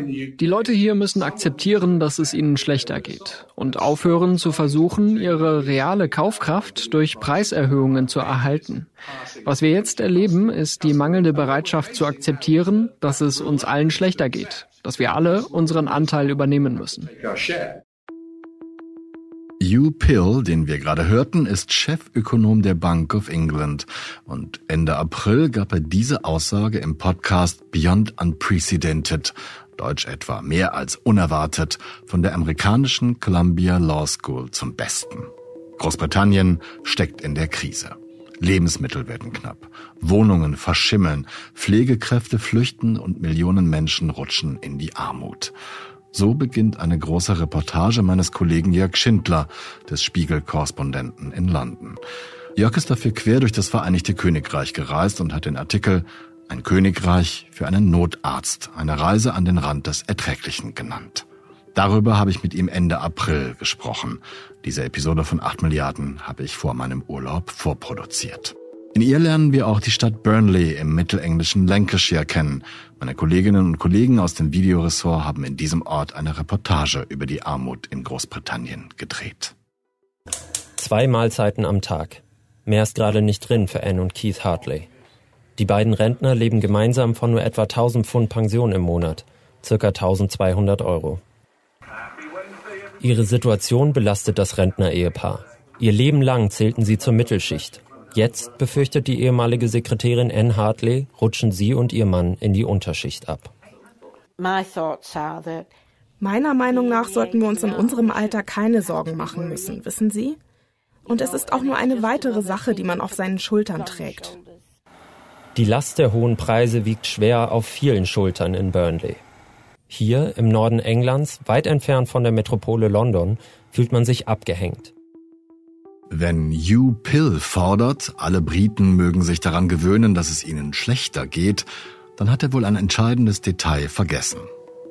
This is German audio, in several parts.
Die Leute hier müssen akzeptieren, dass es ihnen schlechter geht und aufhören zu versuchen, ihre reale Kaufkraft durch Preiserhöhungen zu erhalten. Was wir jetzt erleben, ist die mangelnde Bereitschaft zu akzeptieren, dass es uns allen schlechter geht, dass wir alle unseren Anteil übernehmen müssen. Hugh Pill, den wir gerade hörten, ist Chefökonom der Bank of England. Und Ende April gab er diese Aussage im Podcast Beyond Unprecedented, Deutsch etwa mehr als unerwartet, von der amerikanischen Columbia Law School zum Besten. Großbritannien steckt in der Krise. Lebensmittel werden knapp, Wohnungen verschimmeln, Pflegekräfte flüchten und Millionen Menschen rutschen in die Armut. So beginnt eine große Reportage meines Kollegen Jörg Schindler, des Spiegel-Korrespondenten in London. Jörg ist dafür quer durch das Vereinigte Königreich gereist und hat den Artikel Ein Königreich für einen Notarzt, eine Reise an den Rand des Erträglichen genannt. Darüber habe ich mit ihm Ende April gesprochen. Diese Episode von 8 Milliarden habe ich vor meinem Urlaub vorproduziert. In ihr lernen wir auch die Stadt Burnley im mittelenglischen Lancashire kennen. Meine Kolleginnen und Kollegen aus dem Videoressort haben in diesem Ort eine Reportage über die Armut in Großbritannien gedreht. Zwei Mahlzeiten am Tag. Mehr ist gerade nicht drin für Anne und Keith Hartley. Die beiden Rentner leben gemeinsam von nur etwa 1000 Pfund Pension im Monat, circa 1200 Euro. Ihre Situation belastet das Rentner-Ehepaar. Ihr Leben lang zählten sie zur Mittelschicht Jetzt befürchtet die ehemalige Sekretärin Anne Hartley, rutschen sie und ihr Mann in die Unterschicht ab. Meiner Meinung nach sollten wir uns in unserem Alter keine Sorgen machen müssen, wissen Sie? Und es ist auch nur eine weitere Sache, die man auf seinen Schultern trägt. Die Last der hohen Preise wiegt schwer auf vielen Schultern in Burnley. Hier im Norden Englands, weit entfernt von der Metropole London, fühlt man sich abgehängt. Wenn Hugh Pill fordert, alle Briten mögen sich daran gewöhnen, dass es ihnen schlechter geht, dann hat er wohl ein entscheidendes Detail vergessen.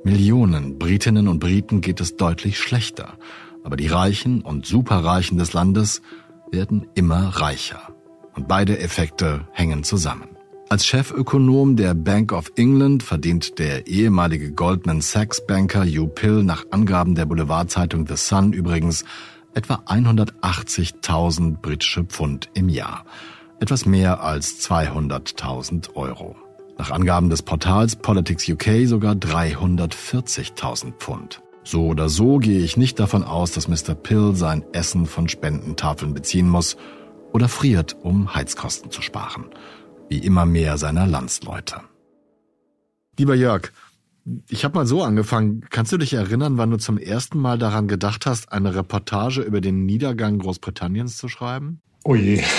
Millionen Britinnen und Briten geht es deutlich schlechter, aber die Reichen und Superreichen des Landes werden immer reicher. Und beide Effekte hängen zusammen. Als Chefökonom der Bank of England verdient der ehemalige Goldman Sachs Banker Hugh Pill nach Angaben der Boulevardzeitung The Sun übrigens etwa 180.000 britische Pfund im Jahr, etwas mehr als 200.000 Euro. Nach Angaben des Portals Politics UK sogar 340.000 Pfund. So oder so gehe ich nicht davon aus, dass Mr. Pill sein Essen von Spendentafeln beziehen muss oder friert, um Heizkosten zu sparen, wie immer mehr seiner Landsleute. Lieber Jörg, ich habe mal so angefangen. Kannst du dich erinnern, wann du zum ersten Mal daran gedacht hast, eine Reportage über den Niedergang Großbritanniens zu schreiben? Oh je.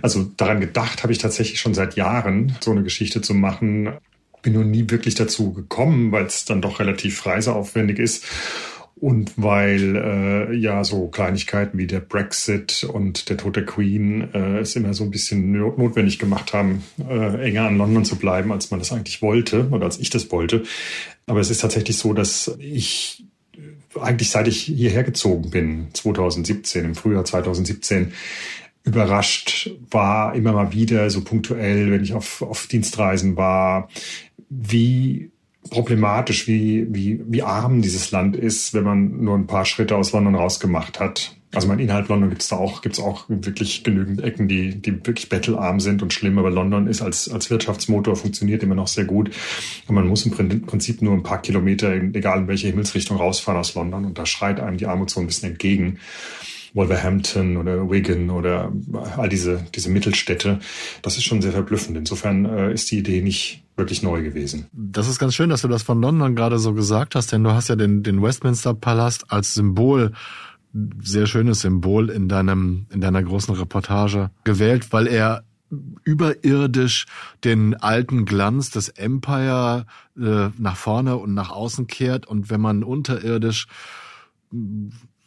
Also daran gedacht habe ich tatsächlich schon seit Jahren, so eine Geschichte zu machen. Bin nur nie wirklich dazu gekommen, weil es dann doch relativ reiseaufwendig ist. Und weil äh, ja so Kleinigkeiten wie der Brexit und der Tod der Queen äh, es immer so ein bisschen notwendig gemacht haben, äh, enger an London zu bleiben, als man das eigentlich wollte oder als ich das wollte. Aber es ist tatsächlich so, dass ich eigentlich seit ich hierher gezogen bin, 2017, im Frühjahr 2017, überrascht war, immer mal wieder so punktuell, wenn ich auf, auf Dienstreisen war, wie problematisch, wie, wie, wie arm dieses Land ist, wenn man nur ein paar Schritte aus London rausgemacht hat. Also mein innerhalb London gibt es da auch, gibt's auch wirklich genügend Ecken, die, die wirklich bettelarm sind und schlimm, aber London ist als, als Wirtschaftsmotor funktioniert immer noch sehr gut. Und man muss im Prinzip nur ein paar Kilometer, egal in welche Himmelsrichtung, rausfahren aus London und da schreit einem die Armut so ein bisschen entgegen. Wolverhampton oder Wigan oder all diese, diese Mittelstädte. Das ist schon sehr verblüffend. Insofern äh, ist die Idee nicht wirklich neu gewesen. Das ist ganz schön, dass du das von London gerade so gesagt hast, denn du hast ja den, den Westminster Palast als Symbol sehr schönes Symbol in deinem in deiner großen Reportage gewählt, weil er überirdisch den alten Glanz des Empire äh, nach vorne und nach außen kehrt und wenn man unterirdisch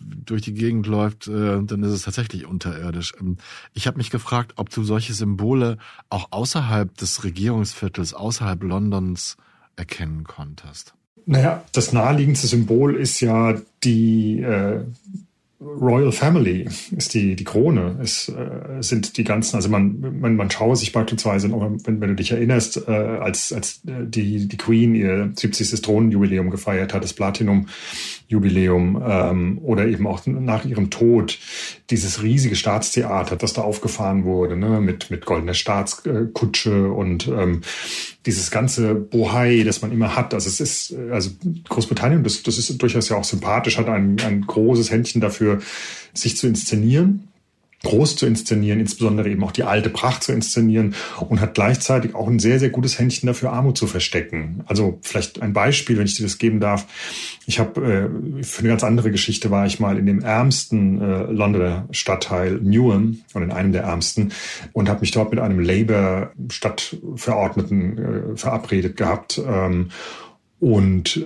durch die Gegend läuft, äh, dann ist es tatsächlich unterirdisch. Ähm, ich habe mich gefragt, ob du solche Symbole auch außerhalb des Regierungsviertels, außerhalb Londons erkennen konntest. Naja, das naheliegendste Symbol ist ja die, äh, Royal Family ist die, die Krone, es äh, sind die ganzen, also man, man, man schaue sich beispielsweise, wenn, wenn du dich erinnerst, äh, als, als die, die Queen ihr 70. Thronjubiläum gefeiert hat, das Platinum-Jubiläum, ähm, oder eben auch nach ihrem Tod, dieses riesige Staatstheater, das da aufgefahren wurde, ne, mit, mit goldener Staatskutsche und ähm, dieses ganze Bohai, das man immer hat. Also es ist, also Großbritannien, das, das ist durchaus ja auch sympathisch, hat ein, ein großes Händchen dafür, sich zu inszenieren groß zu inszenieren, insbesondere eben auch die alte Pracht zu inszenieren und hat gleichzeitig auch ein sehr, sehr gutes Händchen dafür, Armut zu verstecken. Also vielleicht ein Beispiel, wenn ich dir das geben darf. Ich habe äh, für eine ganz andere Geschichte war ich mal in dem ärmsten äh, Londoner Stadtteil Newham und in einem der ärmsten und habe mich dort mit einem Labour-Stadtverordneten äh, verabredet gehabt. Ähm, und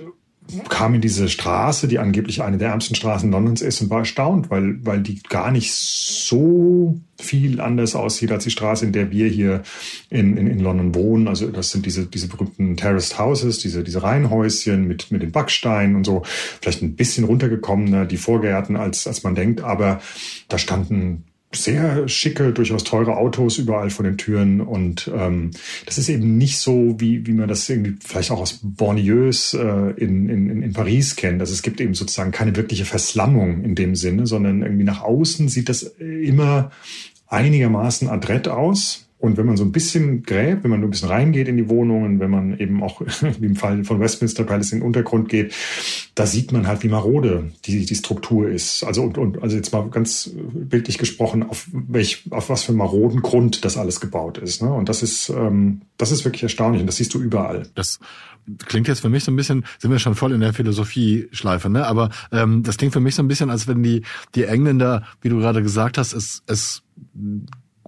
kam in diese Straße, die angeblich eine der ärmsten Straßen Londons ist und war erstaunt, weil, weil die gar nicht so viel anders aussieht als die Straße, in der wir hier in, in, in London wohnen. Also das sind diese, diese berühmten Terraced Houses, diese, diese Reihenhäuschen mit, mit den Backsteinen und so. Vielleicht ein bisschen runtergekommener, die Vorgärten, als, als man denkt, aber da standen sehr schicke, durchaus teure Autos überall vor den Türen und ähm, das ist eben nicht so, wie, wie man das irgendwie vielleicht auch aus Bornieus äh, in, in, in Paris kennt. Also es gibt eben sozusagen keine wirkliche Verslammung in dem Sinne, sondern irgendwie nach außen sieht das immer einigermaßen adrett aus. Und wenn man so ein bisschen gräbt, wenn man nur ein bisschen reingeht in die Wohnungen, wenn man eben auch wie im Fall von Westminster Palace in den Untergrund geht, da sieht man halt, wie marode die, die Struktur ist. Also und, und also jetzt mal ganz bildlich gesprochen, auf welch, auf was für maroden Grund das alles gebaut ist. Ne? Und das ist, ähm, das ist wirklich erstaunlich und das siehst du überall. Das klingt jetzt für mich so ein bisschen, sind wir schon voll in der Philosophie-Schleife, ne? Aber ähm, das klingt für mich so ein bisschen, als wenn die die Engländer, wie du gerade gesagt hast, es es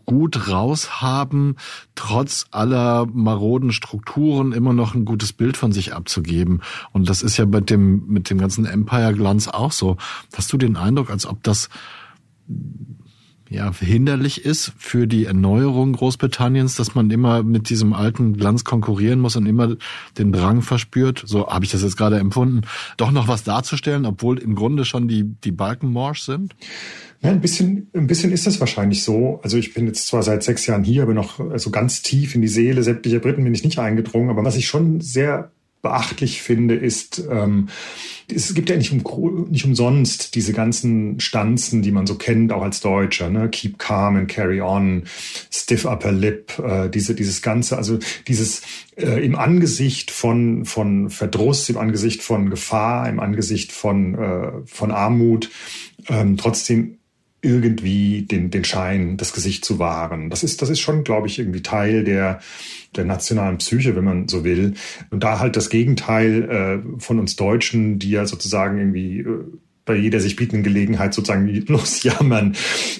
gut raushaben, trotz aller maroden Strukturen immer noch ein gutes Bild von sich abzugeben. Und das ist ja mit dem, mit dem ganzen Empire-Glanz auch so. Hast du den Eindruck, als ob das ja, hinderlich ist für die Erneuerung Großbritanniens, dass man immer mit diesem alten Glanz konkurrieren muss und immer den Drang verspürt, so habe ich das jetzt gerade empfunden, doch noch was darzustellen, obwohl im Grunde schon die, die Balken morsch sind? Ja, ein bisschen, ein bisschen ist es wahrscheinlich so. Also ich bin jetzt zwar seit sechs Jahren hier, aber noch so also ganz tief in die Seele sämtlicher Briten bin ich nicht eingedrungen. Aber was ich schon sehr beachtlich finde, ist, ähm, es gibt ja nicht, um, nicht umsonst diese ganzen Stanzen, die man so kennt, auch als Deutscher, ne? Keep calm and carry on, stiff upper lip, äh, diese, dieses Ganze, also dieses äh, im Angesicht von, von Verdruss, im Angesicht von Gefahr, im Angesicht von, äh, von Armut, ähm, trotzdem irgendwie den, den Schein, das Gesicht zu wahren. Das ist, das ist schon, glaube ich, irgendwie Teil der, der nationalen Psyche, wenn man so will. Und da halt das Gegenteil äh, von uns Deutschen, die ja sozusagen irgendwie äh, bei jeder sich bietenden Gelegenheit sozusagen losjammern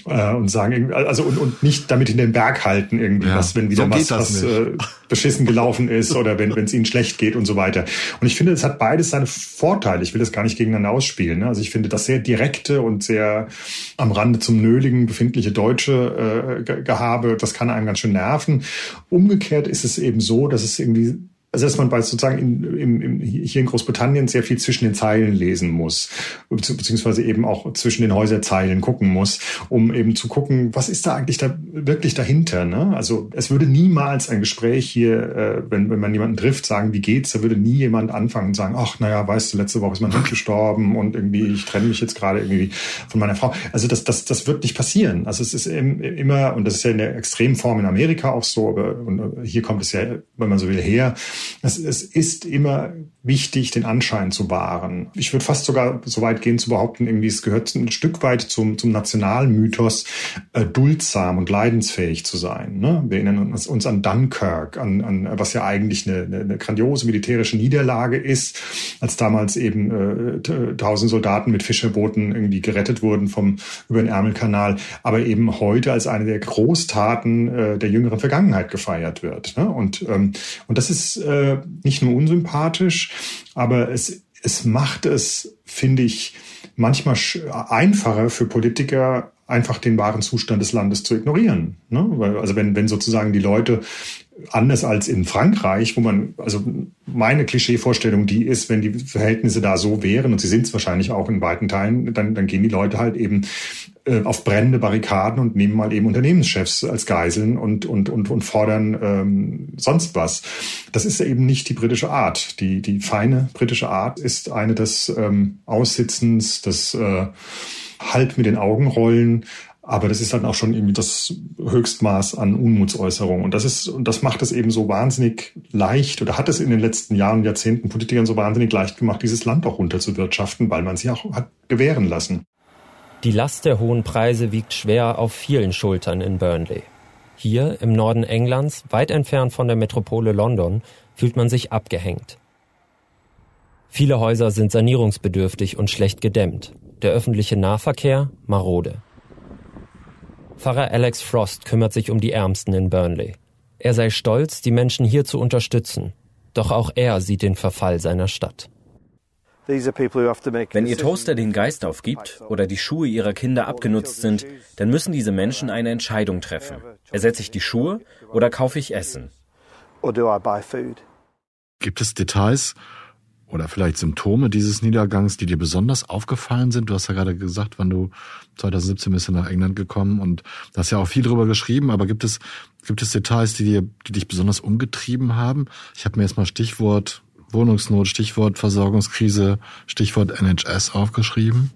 äh, und sagen, also und, und nicht damit in den Berg halten irgendwie, ja, was, wenn wieder so was, was äh, beschissen gelaufen ist oder wenn es ihnen schlecht geht und so weiter. Und ich finde, es hat beides seine Vorteile. Ich will das gar nicht gegeneinander ausspielen. Ne? Also ich finde, das sehr direkte und sehr am Rande zum Nöligen befindliche deutsche äh, Gehabe, das kann einem ganz schön nerven. Umgekehrt ist es eben so, dass es irgendwie also dass man bei sozusagen in, in, in, hier in Großbritannien sehr viel zwischen den Zeilen lesen muss, beziehungsweise eben auch zwischen den Häuserzeilen gucken muss, um eben zu gucken, was ist da eigentlich da wirklich dahinter. Ne? Also es würde niemals ein Gespräch hier, äh, wenn, wenn man jemanden trifft, sagen, wie geht's, da würde nie jemand anfangen und sagen, ach naja, weißt du, letzte Woche ist mein Hund gestorben und irgendwie, ich trenne mich jetzt gerade irgendwie von meiner Frau. Also das, das, das wird nicht passieren. Also es ist immer, und das ist ja in der Extremform in Amerika auch so, aber und hier kommt es ja, wenn man so will, her, es, es ist immer wichtig, den Anschein zu wahren. Ich würde fast sogar so weit gehen zu behaupten, irgendwie es gehört ein Stück weit zum, zum Nationalmythos, äh, duldsam und leidensfähig zu sein. Ne? Wir erinnern uns, uns an Dunkirk, an, an was ja eigentlich eine, eine, eine grandiose militärische Niederlage ist, als damals eben äh, tausend Soldaten mit Fischerbooten irgendwie gerettet wurden vom über den Ärmelkanal, aber eben heute als eine der Großtaten äh, der jüngeren Vergangenheit gefeiert wird. Ne? Und, ähm, und das ist äh, nicht nur unsympathisch, aber es, es macht es, finde ich, manchmal einfacher für Politiker, einfach den wahren Zustand des Landes zu ignorieren. Ne? also wenn, wenn sozusagen die Leute anders als in Frankreich, wo man, also meine Klischeevorstellung, die ist, wenn die Verhältnisse da so wären, und sie sind es wahrscheinlich auch in weiten Teilen, dann, dann gehen die Leute halt eben äh, auf brennende Barrikaden und nehmen mal eben Unternehmenschefs als Geiseln und, und, und, und fordern ähm, sonst was. Das ist eben nicht die britische Art. Die, die feine britische Art ist eine des ähm, Aussitzens, des äh, Halt mit den Augen rollen, aber das ist dann auch schon irgendwie das Höchstmaß an Unmutsäußerung. Und das ist, und das macht es eben so wahnsinnig leicht oder hat es in den letzten Jahren und Jahrzehnten Politikern so wahnsinnig leicht gemacht, dieses Land auch runterzuwirtschaften, weil man sie auch hat gewähren lassen. Die Last der hohen Preise wiegt schwer auf vielen Schultern in Burnley. Hier im Norden Englands, weit entfernt von der Metropole London, fühlt man sich abgehängt. Viele Häuser sind sanierungsbedürftig und schlecht gedämmt. Der öffentliche Nahverkehr marode. Pfarrer Alex Frost kümmert sich um die Ärmsten in Burnley. Er sei stolz, die Menschen hier zu unterstützen. Doch auch er sieht den Verfall seiner Stadt. Wenn ihr Toaster den Geist aufgibt oder die Schuhe ihrer Kinder abgenutzt sind, dann müssen diese Menschen eine Entscheidung treffen. Ersetze ich die Schuhe oder kaufe ich Essen? Gibt es Details, oder vielleicht Symptome dieses Niedergangs, die dir besonders aufgefallen sind? Du hast ja gerade gesagt, wann du 2017 bist du nach England gekommen und hast ja auch viel drüber geschrieben, aber gibt es, gibt es Details, die dir, die dich besonders umgetrieben haben? Ich habe mir jetzt mal Stichwort Wohnungsnot, Stichwort Versorgungskrise, Stichwort NHS aufgeschrieben.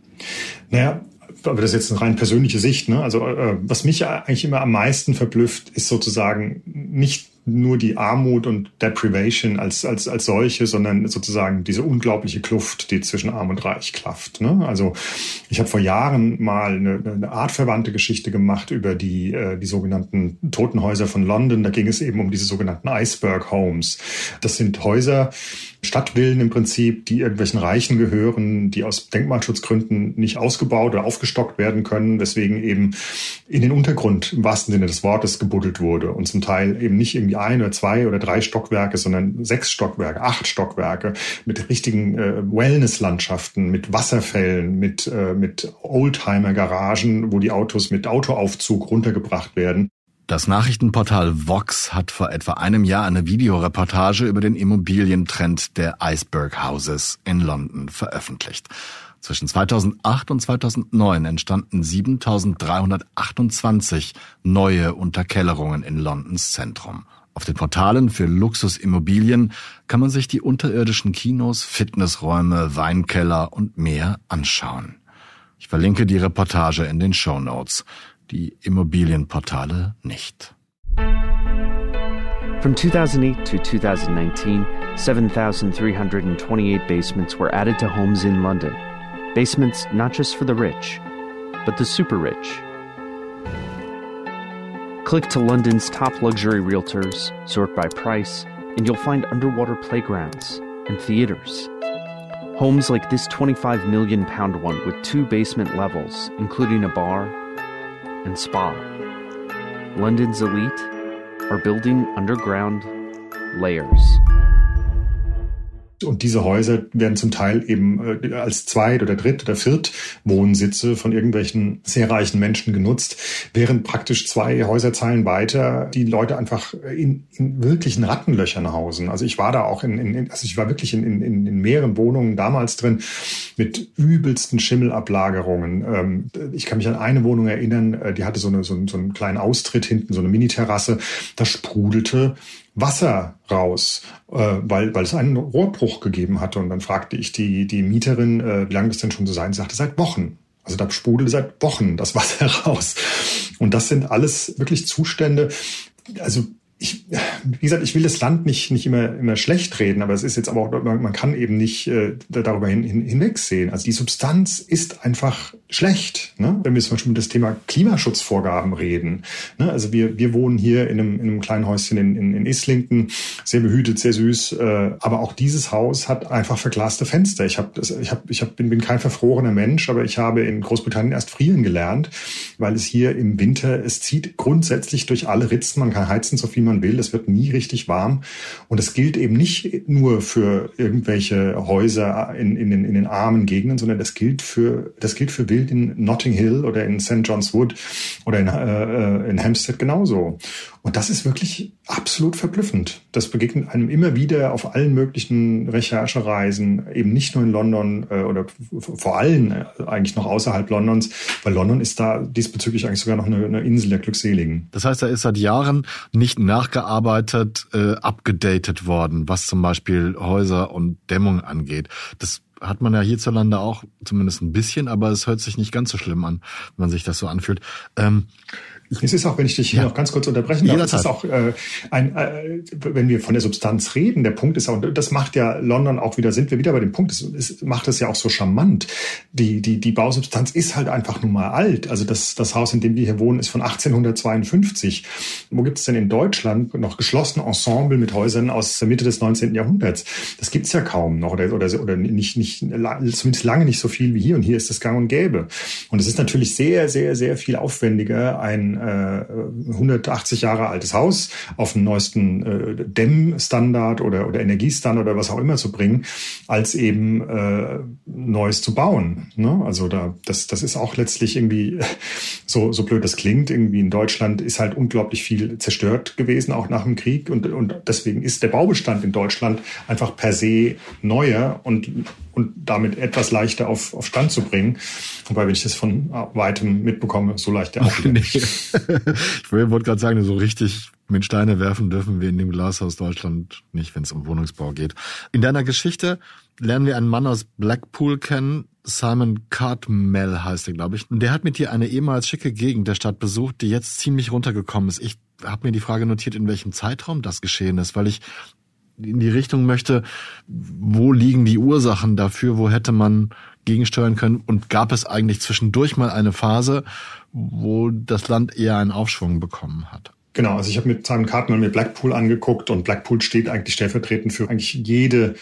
Naja, aber das ist jetzt eine rein persönliche Sicht. Ne? Also äh, was mich eigentlich immer am meisten verblüfft, ist sozusagen nicht nur die Armut und Deprivation als, als, als solche, sondern sozusagen diese unglaubliche Kluft, die zwischen Arm und Reich klafft. Ne? Also ich habe vor Jahren mal eine, eine artverwandte Geschichte gemacht über die, äh, die sogenannten Totenhäuser von London. Da ging es eben um diese sogenannten Iceberg Homes. Das sind Häuser, Stadtvillen im Prinzip, die irgendwelchen Reichen gehören, die aus Denkmalschutzgründen nicht ausgebaut oder aufgestockt werden können, weswegen eben in den Untergrund im wahrsten Sinne des Wortes gebuddelt wurde und zum Teil eben nicht irgendwie ein oder zwei oder drei Stockwerke, sondern sechs Stockwerke, acht Stockwerke mit richtigen äh, Wellness-Landschaften, mit Wasserfällen, mit, äh, mit Oldtimer-Garagen, wo die Autos mit Autoaufzug runtergebracht werden. Das Nachrichtenportal Vox hat vor etwa einem Jahr eine Videoreportage über den Immobilientrend der Iceberg Houses in London veröffentlicht. Zwischen 2008 und 2009 entstanden 7328 neue Unterkellerungen in Londons Zentrum. Auf den Portalen für Luxusimmobilien kann man sich die unterirdischen Kinos, Fitnessräume, Weinkeller und mehr anschauen. Ich verlinke die Reportage in den Show Notes die Immobilienportale nicht. From 2008 to 2019, 7,328 basements were added to homes in London. Basements not just for the rich, but the super rich. Click to London's top luxury realtors, sort by price, and you'll find underwater playgrounds and theaters. Homes like this 25 million pound one with two basement levels, including a bar, and spa. London's elite are building underground layers. Und diese Häuser werden zum Teil eben äh, als Zweit- oder Dritt- oder Viertwohnsitze von irgendwelchen sehr reichen Menschen genutzt, während praktisch zwei Häuserzeilen weiter die Leute einfach in, in wirklichen Rattenlöchern hausen. Also ich war da auch in, in also ich war wirklich in, in, in mehreren Wohnungen damals drin mit übelsten Schimmelablagerungen. Ähm, ich kann mich an eine Wohnung erinnern, äh, die hatte so, eine, so, so einen kleinen Austritt hinten, so eine Miniterrasse. Da sprudelte Wasser raus, äh, weil, weil es einen Rohrbruch gegeben hatte. Und dann fragte ich die, die Mieterin, äh, wie lange das denn schon so sein? Sie sagte, seit Wochen. Also da sprudelte seit Wochen das Wasser raus. Und das sind alles wirklich Zustände, also ich, wie gesagt, ich will das Land nicht, nicht immer, immer schlecht reden, aber es ist jetzt aber auch, man kann eben nicht äh, darüber hin, hin, hinwegsehen. Also die Substanz ist einfach schlecht. Ne? Wenn wir zum Beispiel über das Thema Klimaschutzvorgaben reden. Ne? Also wir, wir wohnen hier in einem, in einem kleinen Häuschen in, in, in Islington, sehr behütet, sehr süß. Äh, aber auch dieses Haus hat einfach verglaste Fenster. Ich, hab ich, hab, ich hab, bin, bin kein verfrorener Mensch, aber ich habe in Großbritannien erst frieren gelernt, weil es hier im Winter, es zieht grundsätzlich durch alle Ritzen, man kann heizen so viel man will. Es wird nie richtig warm. Und es gilt eben nicht nur für irgendwelche Häuser in, in, den, in den armen Gegenden, sondern das gilt für, das gilt für Wild in Notting Hill oder in St. John's Wood oder in, äh, in Hampstead genauso. Und das ist wirklich absolut verblüffend. Das begegnet einem immer wieder auf allen möglichen Recherchereisen, eben nicht nur in London äh, oder vor allem äh, eigentlich noch außerhalb Londons, weil London ist da diesbezüglich eigentlich sogar noch eine, Insel der Glückseligen. Das heißt, da ist seit Jahren nicht nachgearbeitet, äh, abgedatet worden, was zum Beispiel Häuser und Dämmung angeht. Das hat man ja hierzulande auch zumindest ein bisschen, aber es hört sich nicht ganz so schlimm an, wenn man sich das so anfühlt. Ähm, es ist auch, wenn ich dich hier ja. noch ganz kurz unterbrechen darf, es ist auch äh, ein, äh, wenn wir von der Substanz reden, der Punkt ist auch, das macht ja London auch wieder, sind wir wieder bei dem Punkt, es, es macht es ja auch so charmant. Die, die, die Bausubstanz ist halt einfach nun mal alt. Also das, das Haus, in dem wir hier wohnen, ist von 1852. Wo gibt es denn in Deutschland noch geschlossene Ensemble mit Häusern aus der Mitte des 19. Jahrhunderts? Das gibt's ja kaum noch oder, oder, oder nicht, nicht, zumindest lange nicht so viel wie hier. Und hier ist das gang und gäbe. Und es ist natürlich sehr, sehr, sehr viel aufwendiger, ein äh, 180 Jahre altes Haus auf den neuesten äh, Dämmstandard oder, oder Energiestandard oder was auch immer zu bringen, als eben äh, Neues zu bauen. Ne? Also da, das, das ist auch letztlich irgendwie, so, so blöd das klingt, irgendwie in Deutschland ist halt unglaublich viel zerstört gewesen, auch nach dem Krieg. Und, und deswegen ist der Baubestand in Deutschland einfach per se neuer und und damit etwas leichter auf, auf Stand zu bringen. Wobei, wenn ich das von weitem mitbekomme, so leicht der auch nicht. ich wollte gerade sagen, so richtig mit Steine werfen dürfen wir in dem Glashaus Deutschland nicht, wenn es um Wohnungsbau geht. In deiner Geschichte lernen wir einen Mann aus Blackpool kennen, Simon Cartmel heißt er, glaube ich. Und der hat mit dir eine ehemals schicke Gegend der Stadt besucht, die jetzt ziemlich runtergekommen ist. Ich habe mir die Frage notiert, in welchem Zeitraum das geschehen ist, weil ich in die Richtung möchte, wo liegen die Ursachen dafür, wo hätte man gegensteuern können und gab es eigentlich zwischendurch mal eine Phase, wo das Land eher einen Aufschwung bekommen hat? Genau, also ich habe mit Simon Cartman mir Blackpool angeguckt und Blackpool steht eigentlich stellvertretend für eigentlich jede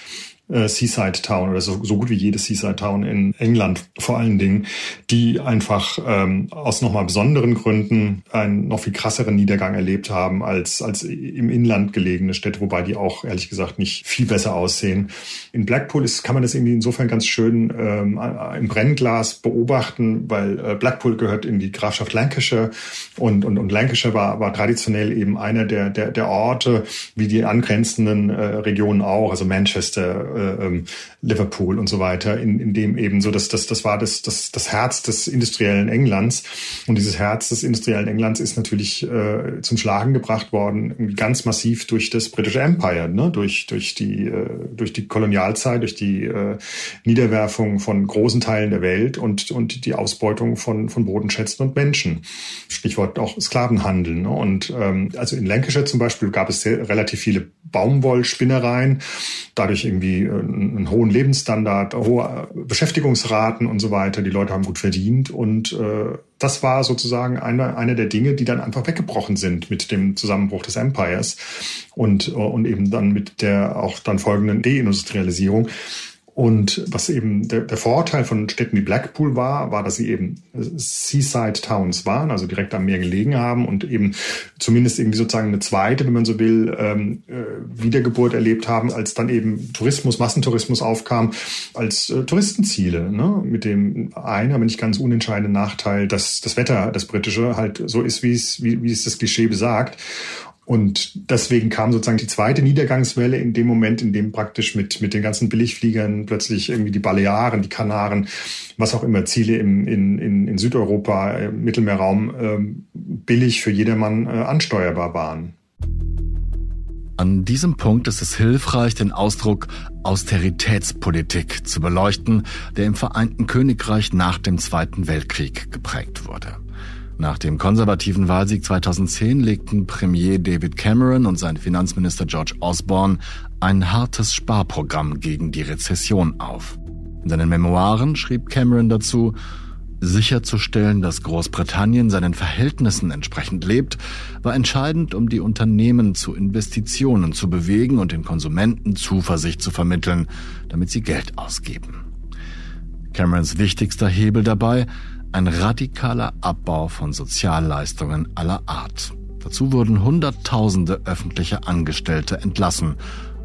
äh, Seaside Town oder so, so gut wie jede Seaside Town in England vor allen Dingen, die einfach ähm, aus nochmal besonderen Gründen einen noch viel krasseren Niedergang erlebt haben als, als im Inland gelegene Städte, wobei die auch ehrlich gesagt nicht viel besser aussehen. In Blackpool ist, kann man das irgendwie insofern ganz schön ähm, im Brennglas beobachten, weil äh, Blackpool gehört in die Grafschaft Lancashire und, und, und Lancashire war, war traditionell eben einer der, der, der Orte, wie die angrenzenden äh, Regionen auch, also Manchester, äh, ähm, Liverpool und so weiter, in, in dem eben so, dass das, das war das, das, das Herz des industriellen Englands. Und dieses Herz des industriellen Englands ist natürlich äh, zum Schlagen gebracht worden, ganz massiv durch das British Empire, ne? durch, durch, die, äh, durch die Kolonialzeit, durch die äh, Niederwerfung von großen Teilen der Welt und, und die Ausbeutung von, von Bodenschätzen und Menschen. Stichwort auch Sklavenhandel. Ne? Und ähm, also in Lancashire zum Beispiel gab es sehr, relativ viele Baumwollspinnereien, dadurch irgendwie äh, einen hohen Lebensstandard, hohe Beschäftigungsraten und so weiter. Die Leute haben gut verdient und äh, das war sozusagen eine, eine der Dinge, die dann einfach weggebrochen sind mit dem Zusammenbruch des Empires und, und eben dann mit der auch dann folgenden Deindustrialisierung. Und was eben der, der, Vorteil von Städten wie Blackpool war, war, dass sie eben Seaside Towns waren, also direkt am Meer gelegen haben und eben zumindest irgendwie sozusagen eine zweite, wenn man so will, ähm, äh, Wiedergeburt erlebt haben, als dann eben Tourismus, Massentourismus aufkam, als äh, Touristenziele. Ne? Mit dem einen, aber nicht ganz unentscheidenden Nachteil, dass das Wetter, das britische, halt so ist, wie es, wie, wie es das Klischee besagt. Und deswegen kam sozusagen die zweite Niedergangswelle in dem Moment, in dem praktisch mit, mit den ganzen Billigfliegern plötzlich irgendwie die Balearen, die Kanaren, was auch immer, Ziele im, in, in, in Südeuropa, äh, Mittelmeerraum, äh, billig für jedermann äh, ansteuerbar waren. An diesem Punkt ist es hilfreich, den Ausdruck Austeritätspolitik zu beleuchten, der im Vereinten Königreich nach dem Zweiten Weltkrieg geprägt wurde. Nach dem konservativen Wahlsieg 2010 legten Premier David Cameron und sein Finanzminister George Osborne ein hartes Sparprogramm gegen die Rezession auf. In seinen Memoiren schrieb Cameron dazu, sicherzustellen, dass Großbritannien seinen Verhältnissen entsprechend lebt, war entscheidend, um die Unternehmen zu Investitionen zu bewegen und den Konsumenten Zuversicht zu vermitteln, damit sie Geld ausgeben. Camerons wichtigster Hebel dabei ein radikaler Abbau von Sozialleistungen aller Art. Dazu wurden Hunderttausende öffentliche Angestellte entlassen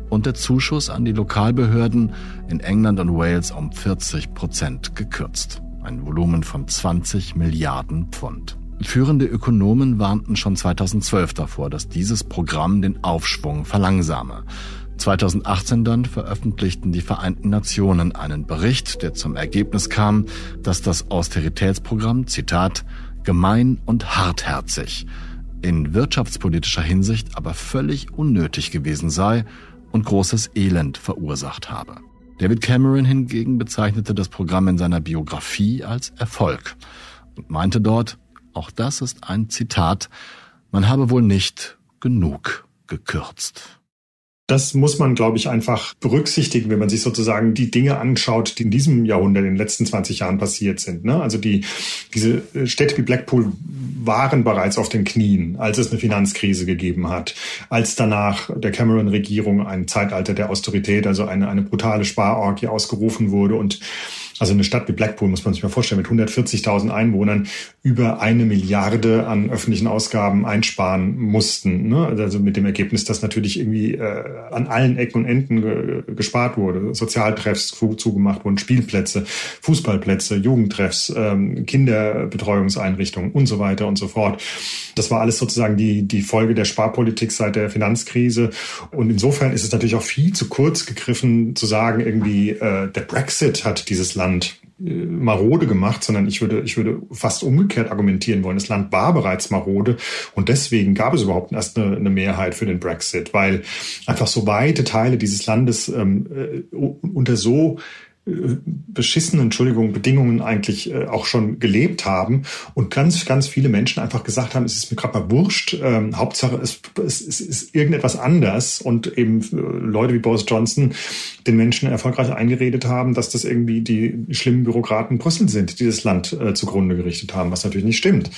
und der Zuschuss an die Lokalbehörden in England und Wales um 40 Prozent gekürzt. Ein Volumen von 20 Milliarden Pfund. Führende Ökonomen warnten schon 2012 davor, dass dieses Programm den Aufschwung verlangsame. 2018 dann veröffentlichten die Vereinten Nationen einen Bericht, der zum Ergebnis kam, dass das Austeritätsprogramm, Zitat, gemein und hartherzig, in wirtschaftspolitischer Hinsicht aber völlig unnötig gewesen sei und großes Elend verursacht habe. David Cameron hingegen bezeichnete das Programm in seiner Biografie als Erfolg und meinte dort, auch das ist ein Zitat, man habe wohl nicht genug gekürzt. Das muss man, glaube ich, einfach berücksichtigen, wenn man sich sozusagen die Dinge anschaut, die in diesem Jahrhundert, in den letzten 20 Jahren passiert sind. Ne? Also die, diese Städte wie Blackpool waren bereits auf den Knien, als es eine Finanzkrise gegeben hat, als danach der Cameron-Regierung ein Zeitalter der Austerität, also eine, eine brutale Sparorgie ausgerufen wurde und also eine Stadt wie Blackpool muss man sich mal vorstellen, mit 140.000 Einwohnern über eine Milliarde an öffentlichen Ausgaben einsparen mussten. Ne? Also mit dem Ergebnis, dass natürlich irgendwie äh, an allen Ecken und Enden ge gespart wurde. Sozialtreffs zugemacht wurden, Spielplätze, Fußballplätze, Jugendtreffs, ähm, Kinderbetreuungseinrichtungen und so weiter und so fort. Das war alles sozusagen die, die Folge der Sparpolitik seit der Finanzkrise. Und insofern ist es natürlich auch viel zu kurz gegriffen zu sagen, irgendwie äh, der Brexit hat dieses Land Land äh, marode gemacht, sondern ich würde, ich würde fast umgekehrt argumentieren wollen. Das Land war bereits marode und deswegen gab es überhaupt erst eine, eine Mehrheit für den Brexit, weil einfach so weite Teile dieses Landes ähm, äh, unter so beschissenen, Entschuldigung, Bedingungen eigentlich äh, auch schon gelebt haben und ganz, ganz viele Menschen einfach gesagt haben, es ist mir gerade mal wurscht, ähm, Hauptsache es, es, es ist irgendetwas anders und eben äh, Leute wie Boris Johnson den Menschen erfolgreich eingeredet haben, dass das irgendwie die schlimmen Bürokraten Brüssel sind, die das Land äh, zugrunde gerichtet haben, was natürlich nicht stimmt.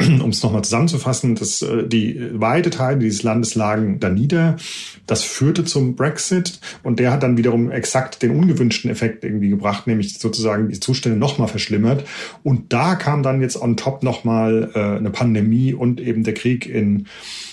um es nochmal zusammenzufassen, dass äh, die weite Teile dieses Landes lagen da nieder. Das führte zum Brexit und der hat dann wiederum exakt den ungewünschten Effekt irgendwie gebracht, nämlich sozusagen die Zustände nochmal verschlimmert. Und da kam dann jetzt on top nochmal äh, eine Pandemie und eben der Krieg in,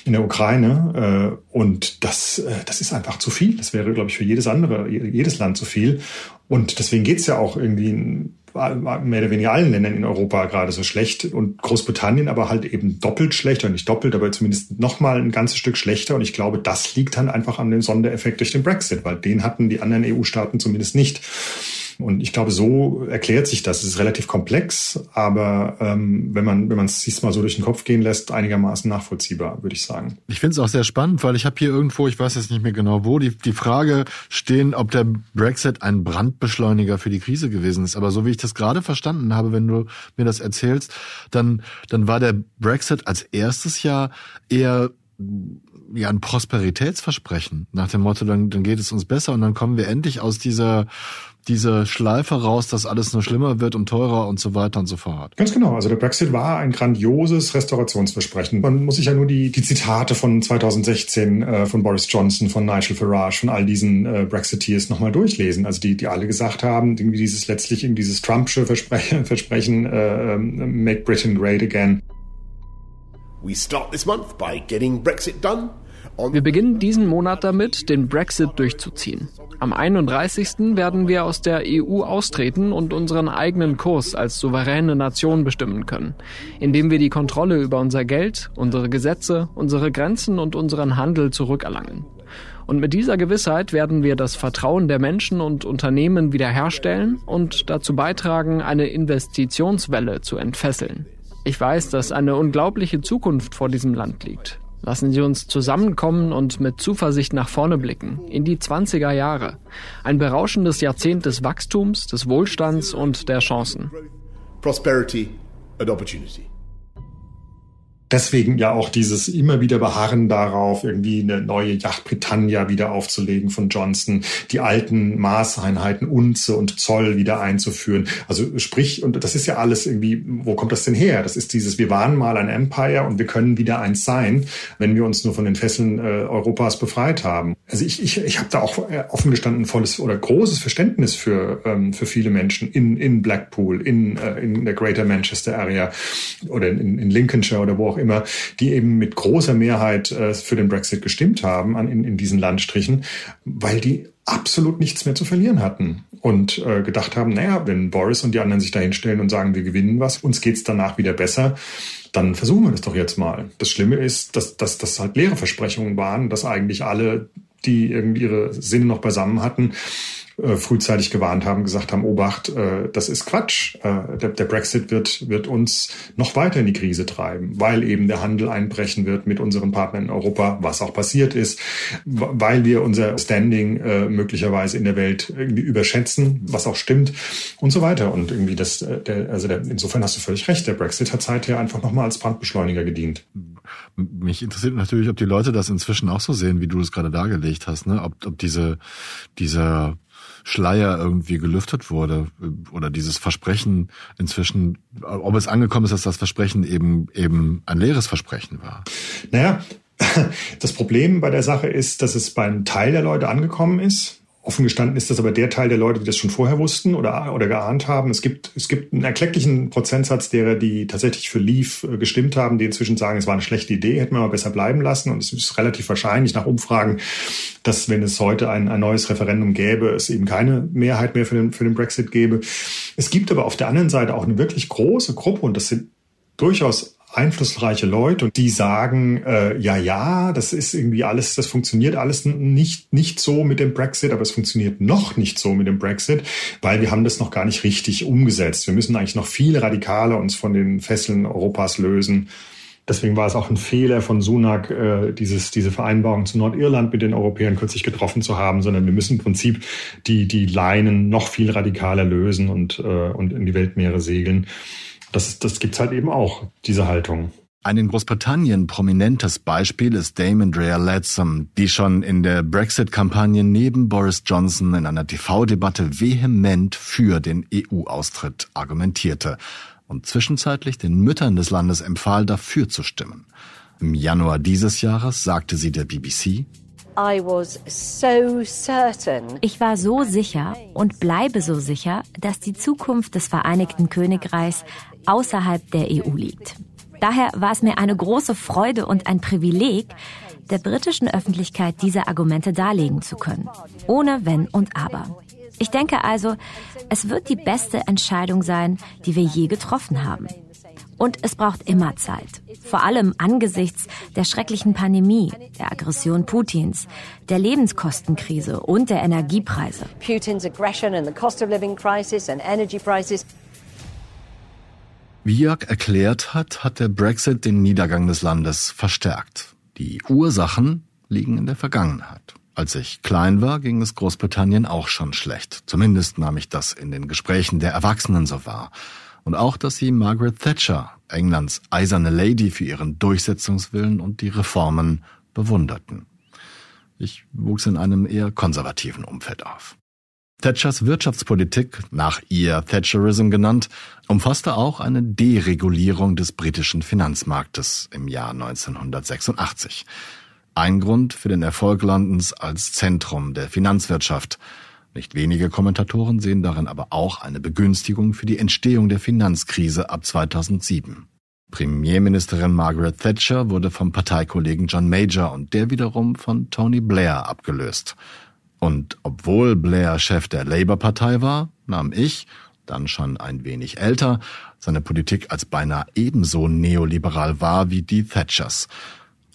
in der Ukraine. Äh, und das, äh, das ist einfach zu viel. Das wäre, glaube ich, für jedes andere, jedes Land zu viel. Und deswegen geht's ja auch irgendwie mehr oder weniger allen Ländern in Europa gerade so schlecht und Großbritannien aber halt eben doppelt schlechter, nicht doppelt, aber zumindest nochmal ein ganzes Stück schlechter. Und ich glaube, das liegt dann einfach an dem Sondereffekt durch den Brexit, weil den hatten die anderen EU-Staaten zumindest nicht. Und ich glaube, so erklärt sich das. Es ist relativ komplex, aber ähm, wenn man wenn man es sich mal so durch den Kopf gehen lässt, einigermaßen nachvollziehbar, würde ich sagen. Ich finde es auch sehr spannend, weil ich habe hier irgendwo, ich weiß jetzt nicht mehr genau wo, die, die Frage stehen, ob der Brexit ein Brandbeschleuniger für die Krise gewesen ist. Aber so wie ich das gerade verstanden habe, wenn du mir das erzählst, dann dann war der Brexit als erstes Jahr eher ja ein Prosperitätsversprechen nach dem Motto, dann, dann geht es uns besser und dann kommen wir endlich aus dieser diese Schleife raus, dass alles nur schlimmer wird und teurer und so weiter und so fort. Ganz genau. Also der Brexit war ein grandioses Restaurationsversprechen. Man muss sich ja nur die, die Zitate von 2016 äh, von Boris Johnson, von Nigel Farage, von all diesen äh, Brexiteers nochmal durchlesen. Also die, die alle gesagt haben, irgendwie dieses letztlich irgendwie dieses Trumpsche Versprechen, Versprechen äh, ähm, Make Britain Great Again. We start this month by getting Brexit done. Wir beginnen diesen Monat damit, den Brexit durchzuziehen. Am 31. werden wir aus der EU austreten und unseren eigenen Kurs als souveräne Nation bestimmen können, indem wir die Kontrolle über unser Geld, unsere Gesetze, unsere Grenzen und unseren Handel zurückerlangen. Und mit dieser Gewissheit werden wir das Vertrauen der Menschen und Unternehmen wiederherstellen und dazu beitragen, eine Investitionswelle zu entfesseln. Ich weiß, dass eine unglaubliche Zukunft vor diesem Land liegt. Lassen Sie uns zusammenkommen und mit Zuversicht nach vorne blicken, in die 20er Jahre. Ein berauschendes Jahrzehnt des Wachstums, des Wohlstands und der Chancen. Prosperity and opportunity. Deswegen ja auch dieses immer wieder Beharren darauf, irgendwie eine neue Yacht Britannia wieder aufzulegen von Johnson, die alten Maßeinheiten Unze und Zoll wieder einzuführen. Also sprich, und das ist ja alles irgendwie, wo kommt das denn her? Das ist dieses, wir waren mal ein Empire und wir können wieder eins sein, wenn wir uns nur von den Fesseln äh, Europas befreit haben. Also ich, ich, ich habe da auch äh, offen gestanden volles oder großes Verständnis für, ähm, für viele Menschen in, in Blackpool, in, äh, in der Greater Manchester Area oder in, in Lincolnshire oder wo auch auch immer, die eben mit großer Mehrheit äh, für den Brexit gestimmt haben an, in, in diesen Landstrichen, weil die absolut nichts mehr zu verlieren hatten und äh, gedacht haben, naja, wenn Boris und die anderen sich da hinstellen und sagen, wir gewinnen was, uns geht's danach wieder besser, dann versuchen wir das doch jetzt mal. Das Schlimme ist, dass, dass das halt leere Versprechungen waren, dass eigentlich alle, die irgendwie ihre Sinne noch beisammen hatten, äh, frühzeitig gewarnt haben, gesagt haben, Obacht, äh, das ist Quatsch. Äh, der, der, Brexit wird, wird uns noch weiter in die Krise treiben, weil eben der Handel einbrechen wird mit unseren Partnern in Europa, was auch passiert ist, weil wir unser Standing äh, möglicherweise in der Welt irgendwie überschätzen, was auch stimmt und so weiter. Und irgendwie das, äh, der, also der, insofern hast du völlig recht, der Brexit hat seither einfach nochmal als Brandbeschleuniger gedient. Mich interessiert natürlich, ob die Leute das inzwischen auch so sehen, wie du es gerade dargelegt hast, ne? Ob, ob diese, dieser Schleier irgendwie gelüftet wurde oder dieses Versprechen inzwischen, ob es angekommen ist, dass das Versprechen eben eben ein leeres Versprechen war. Naja, das Problem bei der Sache ist, dass es beim Teil der Leute angekommen ist. Offen gestanden ist das aber der Teil der Leute, die das schon vorher wussten oder, oder geahnt haben. Es gibt, es gibt einen erklecklichen Prozentsatz derer, die tatsächlich für Leave äh, gestimmt haben, die inzwischen sagen, es war eine schlechte Idee, hätten wir mal besser bleiben lassen. Und es ist relativ wahrscheinlich nach Umfragen, dass wenn es heute ein, ein neues Referendum gäbe, es eben keine Mehrheit mehr für den, für den Brexit gäbe. Es gibt aber auf der anderen Seite auch eine wirklich große Gruppe, und das sind durchaus einflussreiche Leute und die sagen, äh, ja, ja, das ist irgendwie alles, das funktioniert alles nicht, nicht so mit dem Brexit, aber es funktioniert noch nicht so mit dem Brexit, weil wir haben das noch gar nicht richtig umgesetzt. Wir müssen eigentlich noch viel radikaler uns von den Fesseln Europas lösen. Deswegen war es auch ein Fehler von Sunak, äh, dieses, diese Vereinbarung zu Nordirland mit den Europäern kürzlich getroffen zu haben, sondern wir müssen im Prinzip die, die Leinen noch viel radikaler lösen und, äh, und in die Weltmeere segeln. Das, das gibt's halt eben auch, diese Haltung. Ein in Großbritannien prominentes Beispiel ist Dame Andrea Leadsom, die schon in der Brexit-Kampagne neben Boris Johnson in einer TV-Debatte vehement für den EU-Austritt argumentierte und zwischenzeitlich den Müttern des Landes empfahl, dafür zu stimmen. Im Januar dieses Jahres sagte sie der BBC, ich war so sicher und bleibe so sicher, dass die Zukunft des Vereinigten Königreichs außerhalb der EU liegt. Daher war es mir eine große Freude und ein Privileg, der britischen Öffentlichkeit diese Argumente darlegen zu können, ohne Wenn und Aber. Ich denke also, es wird die beste Entscheidung sein, die wir je getroffen haben. Und es braucht immer Zeit. Vor allem angesichts der schrecklichen Pandemie, der Aggression Putins, der Lebenskostenkrise und der Energiepreise. Putins aggression and the cost of living crisis and energy prices. Wie Jörg erklärt hat, hat der Brexit den Niedergang des Landes verstärkt. Die Ursachen liegen in der Vergangenheit. Als ich klein war, ging es Großbritannien auch schon schlecht. Zumindest nahm ich das in den Gesprächen der Erwachsenen so wahr und auch, dass sie Margaret Thatcher, Englands eiserne Lady, für ihren Durchsetzungswillen und die Reformen bewunderten. Ich wuchs in einem eher konservativen Umfeld auf. Thatchers Wirtschaftspolitik, nach ihr Thatcherism genannt, umfasste auch eine Deregulierung des britischen Finanzmarktes im Jahr 1986. Ein Grund für den Erfolg Londons als Zentrum der Finanzwirtschaft – nicht wenige Kommentatoren sehen darin aber auch eine Begünstigung für die Entstehung der Finanzkrise ab 2007. Premierministerin Margaret Thatcher wurde vom Parteikollegen John Major und der wiederum von Tony Blair abgelöst. Und obwohl Blair Chef der Labour-Partei war, nahm ich, dann schon ein wenig älter, seine Politik als beinahe ebenso neoliberal wahr wie die Thatchers.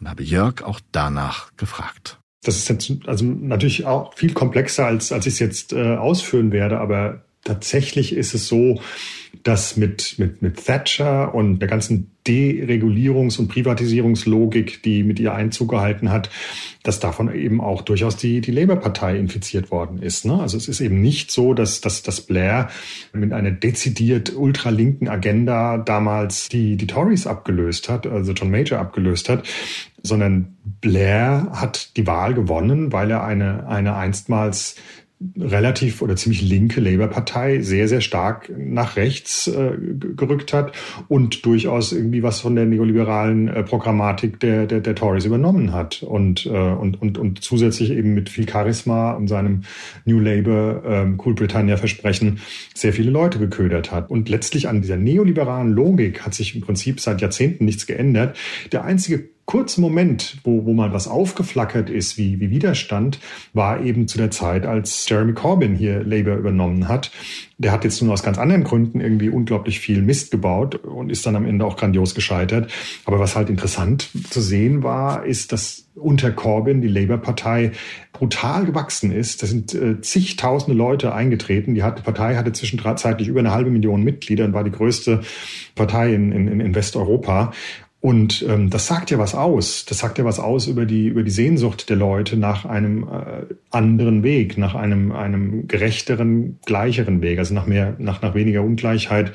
Und habe Jörg auch danach gefragt. Das ist jetzt also natürlich auch viel komplexer, als, als ich es jetzt äh, ausführen werde, aber tatsächlich ist es so, dass mit, mit, mit Thatcher und der ganzen Deregulierungs- und Privatisierungslogik, die mit ihr Einzug gehalten hat, dass davon eben auch durchaus die, die Labour-Partei infiziert worden ist. Ne? Also es ist eben nicht so, dass, dass, dass Blair mit einer dezidiert ultralinken Agenda damals die, die Tories abgelöst hat, also John Major abgelöst hat, sondern Blair hat die Wahl gewonnen, weil er eine, eine einstmals relativ oder ziemlich linke Labour-Partei sehr, sehr stark nach rechts äh, gerückt hat und durchaus irgendwie was von der neoliberalen äh, Programmatik der, der, der Tories übernommen hat und, äh, und, und, und zusätzlich eben mit viel Charisma und seinem New Labour, ähm, Cool Britannia Versprechen sehr viele Leute geködert hat. Und letztlich an dieser neoliberalen Logik hat sich im Prinzip seit Jahrzehnten nichts geändert. Der einzige kurzen Moment, wo, wo mal was aufgeflackert ist wie, wie Widerstand, war eben zu der Zeit, als Jeremy Corbyn hier Labour übernommen hat. Der hat jetzt nun aus ganz anderen Gründen irgendwie unglaublich viel Mist gebaut und ist dann am Ende auch grandios gescheitert. Aber was halt interessant zu sehen war, ist, dass unter Corbyn die Labour-Partei brutal gewachsen ist. Da sind äh, zigtausende Leute eingetreten. Die, hat, die Partei hatte zwischenzeitlich über eine halbe Million Mitglieder und war die größte Partei in, in, in Westeuropa. Und ähm, das sagt ja was aus. Das sagt ja was aus über die über die Sehnsucht der Leute nach einem äh, anderen Weg, nach einem einem gerechteren, gleicheren Weg, also nach mehr nach nach weniger Ungleichheit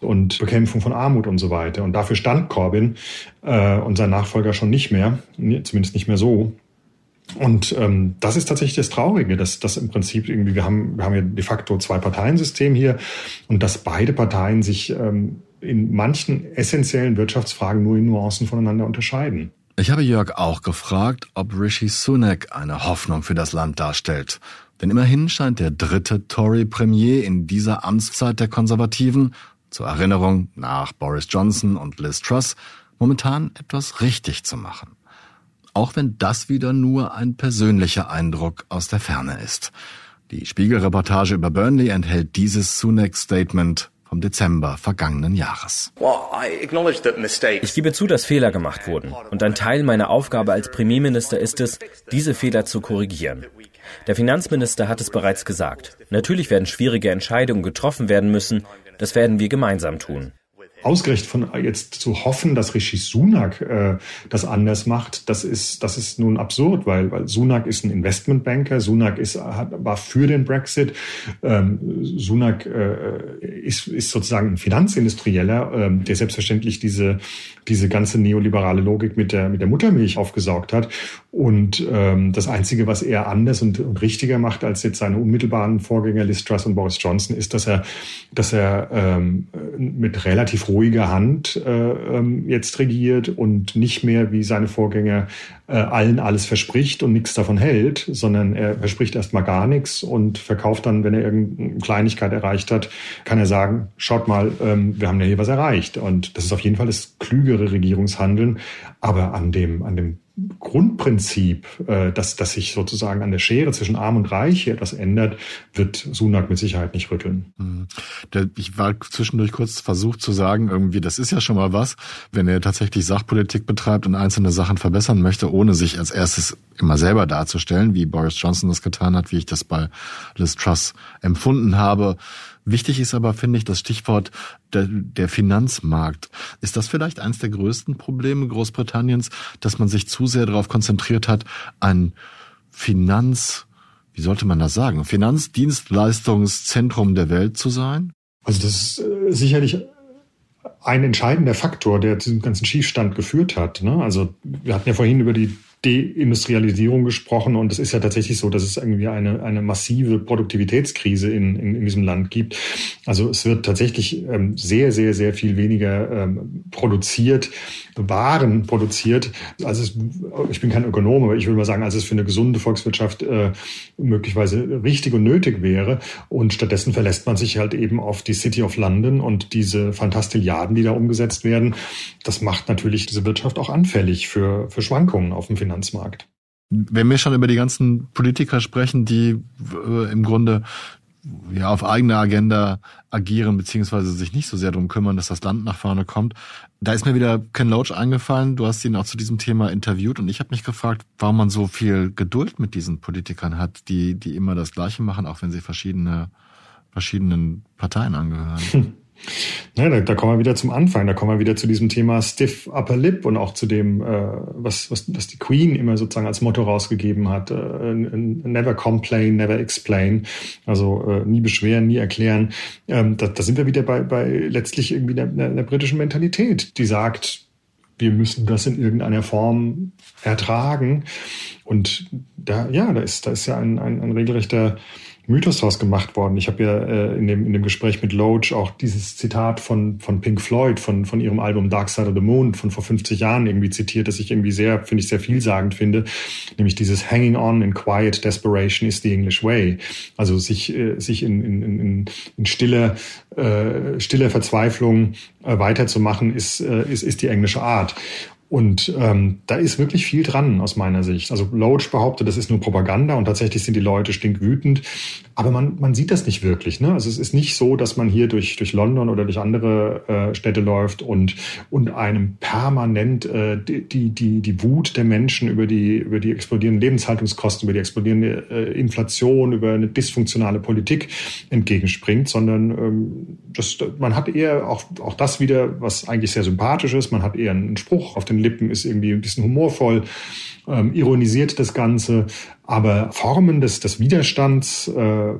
und Bekämpfung von Armut und so weiter. Und dafür stand Corbyn äh, und sein Nachfolger schon nicht mehr, zumindest nicht mehr so. Und ähm, das ist tatsächlich das Traurige, dass dass im Prinzip irgendwie wir haben wir haben ja de facto zwei Parteiensystem hier und dass beide Parteien sich ähm, in manchen essentiellen Wirtschaftsfragen nur in Nuancen voneinander unterscheiden. Ich habe Jörg auch gefragt, ob Rishi Sunak eine Hoffnung für das Land darstellt. Denn immerhin scheint der dritte Tory-Premier in dieser Amtszeit der Konservativen, zur Erinnerung nach Boris Johnson und Liz Truss, momentan etwas richtig zu machen. Auch wenn das wieder nur ein persönlicher Eindruck aus der Ferne ist. Die Spiegelreportage über Burnley enthält dieses Sunak-Statement vom Dezember vergangenen Jahres. Ich gebe zu, dass Fehler gemacht wurden. Und ein Teil meiner Aufgabe als Premierminister ist es, diese Fehler zu korrigieren. Der Finanzminister hat es bereits gesagt. Natürlich werden schwierige Entscheidungen getroffen werden müssen. Das werden wir gemeinsam tun ausgerechnet von jetzt zu hoffen, dass Rishi Sunak äh, das anders macht, das ist das ist nun absurd, weil, weil Sunak ist ein Investmentbanker, Sunak ist hat, war für den Brexit, ähm, Sunak äh, ist, ist sozusagen ein Finanzindustrieller, ähm, der selbstverständlich diese diese ganze neoliberale Logik mit der mit der Muttermilch aufgesaugt hat. Und ähm, das einzige, was er anders und, und richtiger macht als jetzt seine unmittelbaren Vorgänger Liz Truss und Boris Johnson, ist, dass er dass er ähm, mit relativ ruhiger Hand äh, ähm, jetzt regiert und nicht mehr wie seine Vorgänger äh, allen alles verspricht und nichts davon hält, sondern er verspricht erstmal gar nichts und verkauft dann, wenn er irgendeine Kleinigkeit erreicht hat, kann er sagen, schaut mal, ähm, wir haben ja hier was erreicht. Und das ist auf jeden Fall das klügere Regierungshandeln. Aber an dem, an dem Grundprinzip, äh, dass, dass sich sozusagen an der Schere zwischen Arm und Reich hier etwas ändert, wird Sunak mit Sicherheit nicht rütteln. Mhm. Ich war zwischendurch kurz versucht zu sagen, irgendwie, das ist ja schon mal was, wenn er tatsächlich Sachpolitik betreibt und einzelne Sachen verbessern möchte, ohne sich als erstes immer selber darzustellen, wie Boris Johnson das getan hat, wie ich das bei Liz Truss empfunden habe. Wichtig ist aber, finde ich, das Stichwort der, der Finanzmarkt. Ist das vielleicht eines der größten Probleme Großbritanniens, dass man sich zu sehr darauf konzentriert hat, ein Finanz, wie sollte man das sagen, Finanzdienstleistungszentrum der Welt zu sein? Also das ist äh, sicherlich ein entscheidender Faktor, der zu diesem ganzen Schiefstand geführt hat. Ne? Also wir hatten ja vorhin über die Deindustrialisierung gesprochen und es ist ja tatsächlich so, dass es irgendwie eine, eine massive Produktivitätskrise in, in, in diesem Land gibt. Also es wird tatsächlich ähm, sehr, sehr, sehr viel weniger ähm, produziert, Waren produziert. Also es, ich bin kein Ökonom, aber ich würde mal sagen, als es für eine gesunde Volkswirtschaft äh, möglicherweise richtig und nötig wäre. Und stattdessen verlässt man sich halt eben auf die City of London und diese Fantastilliarden, die da umgesetzt werden. Das macht natürlich diese Wirtschaft auch anfällig für, für Schwankungen auf dem Finanzmarkt. Finanzmarkt. Wenn wir schon über die ganzen Politiker sprechen, die äh, im Grunde ja auf eigene Agenda agieren, beziehungsweise sich nicht so sehr darum kümmern, dass das Land nach vorne kommt. Da ist mir wieder Ken Loach eingefallen. Du hast ihn auch zu diesem Thema interviewt und ich habe mich gefragt, warum man so viel Geduld mit diesen Politikern hat, die, die immer das Gleiche machen, auch wenn sie verschiedene, verschiedenen Parteien angehören. Ja, da, da kommen wir wieder zum Anfang, da kommen wir wieder zu diesem Thema Stiff Upper Lip und auch zu dem, äh, was, was, was die Queen immer sozusagen als Motto rausgegeben hat. Äh, never complain, never explain. Also äh, nie beschweren, nie erklären. Ähm, da, da sind wir wieder bei, bei letztlich irgendwie der britischen Mentalität, die sagt, wir müssen das in irgendeiner Form ertragen. Und da, ja, da ist, da ist ja ein, ein, ein regelrechter Mythos daraus gemacht worden. Ich habe ja äh, in, dem, in dem Gespräch mit Loach auch dieses Zitat von, von Pink Floyd, von, von ihrem Album Dark Side of the Moon von vor 50 Jahren irgendwie zitiert, das ich irgendwie sehr, finde ich, sehr vielsagend finde, nämlich dieses Hanging on in quiet desperation is the English way. Also sich, äh, sich in, in, in, in stiller, äh, stiller Verzweiflung äh, weiterzumachen, ist, äh, ist, ist die englische Art. Und ähm, da ist wirklich viel dran aus meiner Sicht. Also Loach behauptet, das ist nur Propaganda und tatsächlich sind die Leute stinkwütend. Aber man, man sieht das nicht wirklich. Ne? Also es ist nicht so, dass man hier durch, durch London oder durch andere äh, Städte läuft und, und einem permanent äh, die, die, die Wut der Menschen über die, über die explodierenden Lebenshaltungskosten, über die explodierende äh, Inflation, über eine dysfunktionale Politik entgegenspringt, sondern ähm, das, man hat eher auch, auch das wieder, was eigentlich sehr sympathisch ist. Man hat eher einen Spruch auf den Lippen, ist irgendwie ein bisschen humorvoll, ähm, ironisiert das Ganze. Aber Formen des, des Widerstands, äh,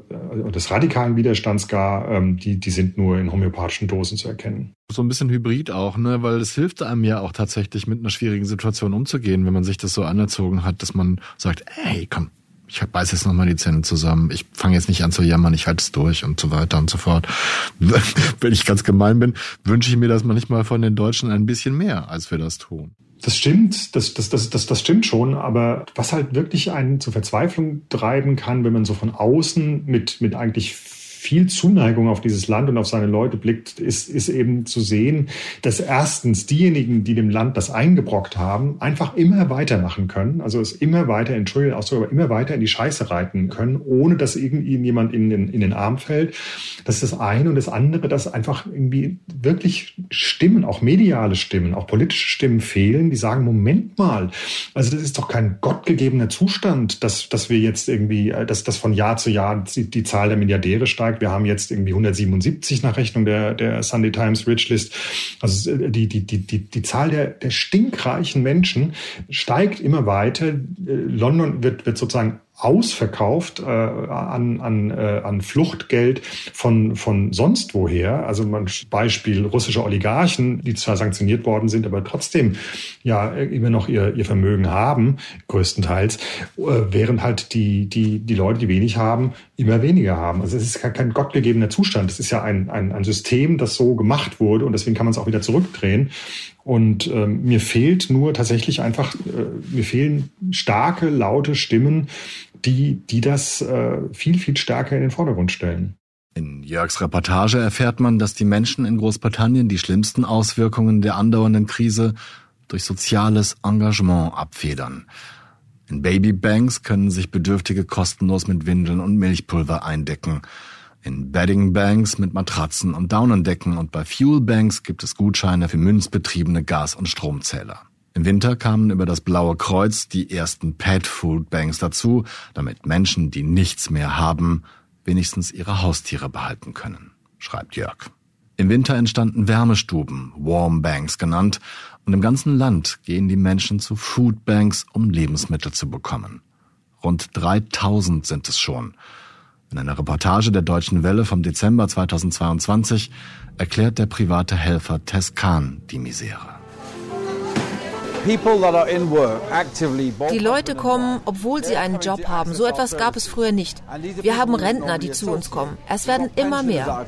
des radikalen Widerstands gar, ähm, die, die sind nur in homöopathischen Dosen zu erkennen. So ein bisschen hybrid auch, ne? Weil es hilft einem ja auch tatsächlich mit einer schwierigen Situation umzugehen, wenn man sich das so anerzogen hat, dass man sagt, ey, komm, ich beiß jetzt nochmal die Zähne zusammen, ich fange jetzt nicht an zu jammern, ich halte es durch und so weiter und so fort. Wenn ich ganz gemein bin, wünsche ich mir das manchmal von den Deutschen ein bisschen mehr, als wir das tun. Das stimmt, das, das, das, das, das stimmt schon, aber was halt wirklich einen zur Verzweiflung treiben kann, wenn man so von außen mit, mit eigentlich viel Zuneigung auf dieses Land und auf seine Leute blickt, ist, ist eben zu sehen, dass erstens diejenigen, die dem Land das eingebrockt haben, einfach immer weitermachen können, also es immer weiter, entschuldige Ausdruck, aber immer weiter in die Scheiße reiten können, ohne dass irgendwie jemand in den, in den Arm fällt. Das ist das eine und das andere, dass einfach irgendwie wirklich Stimmen, auch mediale Stimmen, auch politische Stimmen fehlen, die sagen, Moment mal, also das ist doch kein gottgegebener Zustand, dass, dass wir jetzt irgendwie, äh, dass, dass von Jahr zu Jahr die, die Zahl der Milliardäre steigt steigt. Wir haben jetzt irgendwie 177 nach Rechnung der, der Sunday Times Rich List. Also die, die, die, die, die Zahl der, der stinkreichen Menschen steigt immer weiter. London wird, wird sozusagen ausverkauft äh, an, an, äh, an Fluchtgeld von, von sonst woher. Also man Beispiel russische Oligarchen, die zwar sanktioniert worden sind, aber trotzdem ja immer noch ihr, ihr Vermögen haben, größtenteils, äh, während halt die, die, die Leute, die wenig haben, immer weniger haben. Also es ist kein gottgegebener Zustand. Es ist ja ein, ein, ein System, das so gemacht wurde und deswegen kann man es auch wieder zurückdrehen. Und ähm, mir fehlt nur tatsächlich einfach, äh, mir fehlen starke, laute Stimmen, die, die das äh, viel, viel stärker in den Vordergrund stellen. In Jörgs Reportage erfährt man, dass die Menschen in Großbritannien die schlimmsten Auswirkungen der andauernden Krise durch soziales Engagement abfedern. In Babybanks können sich Bedürftige kostenlos mit Windeln und Milchpulver eindecken. In Beddingbanks mit Matratzen und Daunendecken und bei Fuelbanks gibt es Gutscheine für münzbetriebene Gas- und Stromzähler. Im Winter kamen über das Blaue Kreuz die ersten Pet Food Banks dazu, damit Menschen, die nichts mehr haben, wenigstens ihre Haustiere behalten können, schreibt Jörg. Im Winter entstanden Wärmestuben, Warm Banks genannt, und im ganzen Land gehen die Menschen zu Food Banks, um Lebensmittel zu bekommen. Rund 3000 sind es schon. In einer Reportage der Deutschen Welle vom Dezember 2022 erklärt der private Helfer Tess Kahn die Misere. Die Leute kommen, obwohl sie einen Job haben. So etwas gab es früher nicht. Wir haben Rentner, die zu uns kommen. Es werden immer mehr.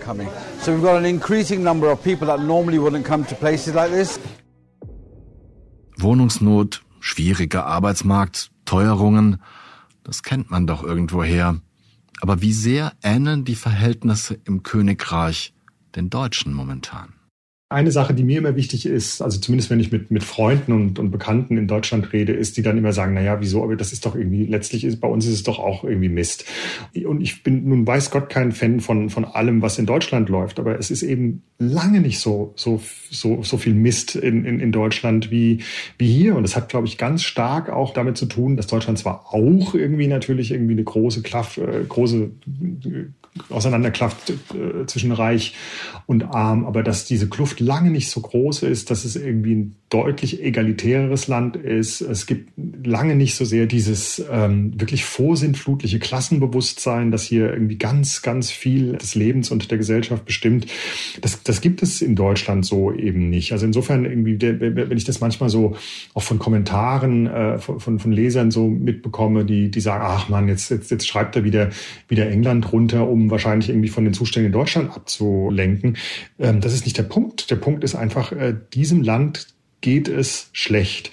Wohnungsnot, schwieriger Arbeitsmarkt, Teuerungen, das kennt man doch irgendwoher. Aber wie sehr ähneln die Verhältnisse im Königreich den Deutschen momentan? Eine Sache, die mir immer wichtig ist, also zumindest wenn ich mit, mit Freunden und, und Bekannten in Deutschland rede, ist, die dann immer sagen, naja, wieso, aber das ist doch irgendwie, letztlich ist, bei uns ist es doch auch irgendwie Mist. Und ich bin nun weiß Gott kein Fan von, von allem, was in Deutschland läuft, aber es ist eben lange nicht so, so, so, so viel Mist in, in, in Deutschland wie, wie hier. Und das hat, glaube ich, ganz stark auch damit zu tun, dass Deutschland zwar auch irgendwie natürlich irgendwie eine große Klaff, äh, große Auseinanderklafft äh, zwischen Reich und Arm, aber dass diese Kluft lange nicht so groß ist, dass es irgendwie ein deutlich egalitäreres Land ist. Es gibt lange nicht so sehr dieses ähm, wirklich vorsintflutliche Klassenbewusstsein, das hier irgendwie ganz, ganz viel des Lebens und der Gesellschaft bestimmt. Das, das gibt es in Deutschland so eben nicht. Also insofern irgendwie, wenn ich das manchmal so auch von Kommentaren äh, von, von, von Lesern so mitbekomme, die, die sagen, ach man, jetzt, jetzt, jetzt schreibt er wieder, wieder England runter, um wahrscheinlich irgendwie von den Zuständen in Deutschland abzulenken. Ähm, das ist nicht der Punkt. Der Punkt ist einfach, äh, diesem Land geht es schlecht.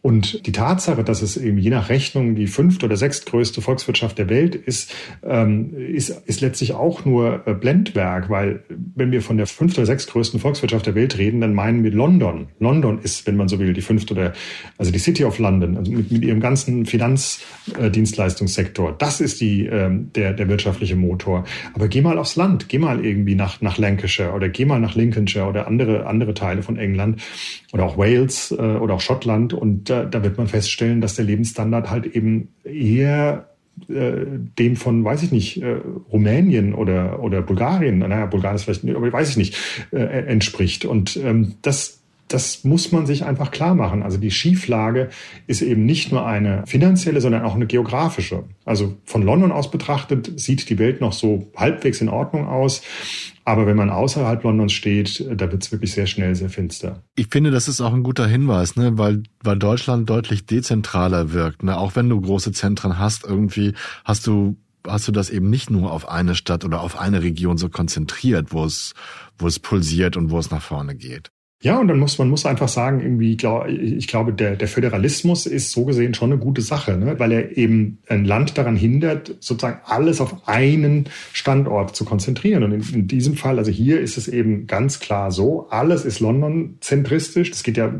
Und die Tatsache, dass es eben je nach Rechnung die fünfte oder sechstgrößte Volkswirtschaft der Welt ist, ähm, ist, ist letztlich auch nur äh, Blendwerk, weil wenn wir von der fünften oder sechstgrößten Volkswirtschaft der Welt reden, dann meinen wir London. London ist, wenn man so will, die fünfte oder, also die City of London, also mit, mit ihrem ganzen Finanzdienstleistungssektor. Das ist die, ähm, der, der wirtschaftliche Motor. Aber geh mal aufs Land, geh mal irgendwie nach, nach Lancashire oder geh mal nach Lincolnshire oder andere, andere Teile von England oder auch Wales äh, oder auch Schottland und da, da wird man feststellen, dass der Lebensstandard halt eben eher äh, dem von, weiß ich nicht, äh, Rumänien oder, oder Bulgarien, naja, Bulgarien ist vielleicht, aber weiß ich nicht, äh, entspricht. Und ähm, das, das muss man sich einfach klar machen. Also die Schieflage ist eben nicht nur eine finanzielle, sondern auch eine geografische. Also von London aus betrachtet sieht die Welt noch so halbwegs in Ordnung aus. Aber wenn man außerhalb Londons steht, da wird es wirklich sehr schnell sehr finster. Ich finde, das ist auch ein guter Hinweis, ne? weil, weil Deutschland deutlich dezentraler wirkt. Ne? Auch wenn du große Zentren hast, irgendwie hast du hast du das eben nicht nur auf eine Stadt oder auf eine Region so konzentriert, wo es, wo es pulsiert und wo es nach vorne geht. Ja, und dann muss man muss einfach sagen, irgendwie, ich glaube, der, der Föderalismus ist so gesehen schon eine gute Sache, ne? weil er eben ein Land daran hindert, sozusagen alles auf einen Standort zu konzentrieren. Und in, in diesem Fall, also hier ist es eben ganz klar so, alles ist London-zentristisch. Das geht ja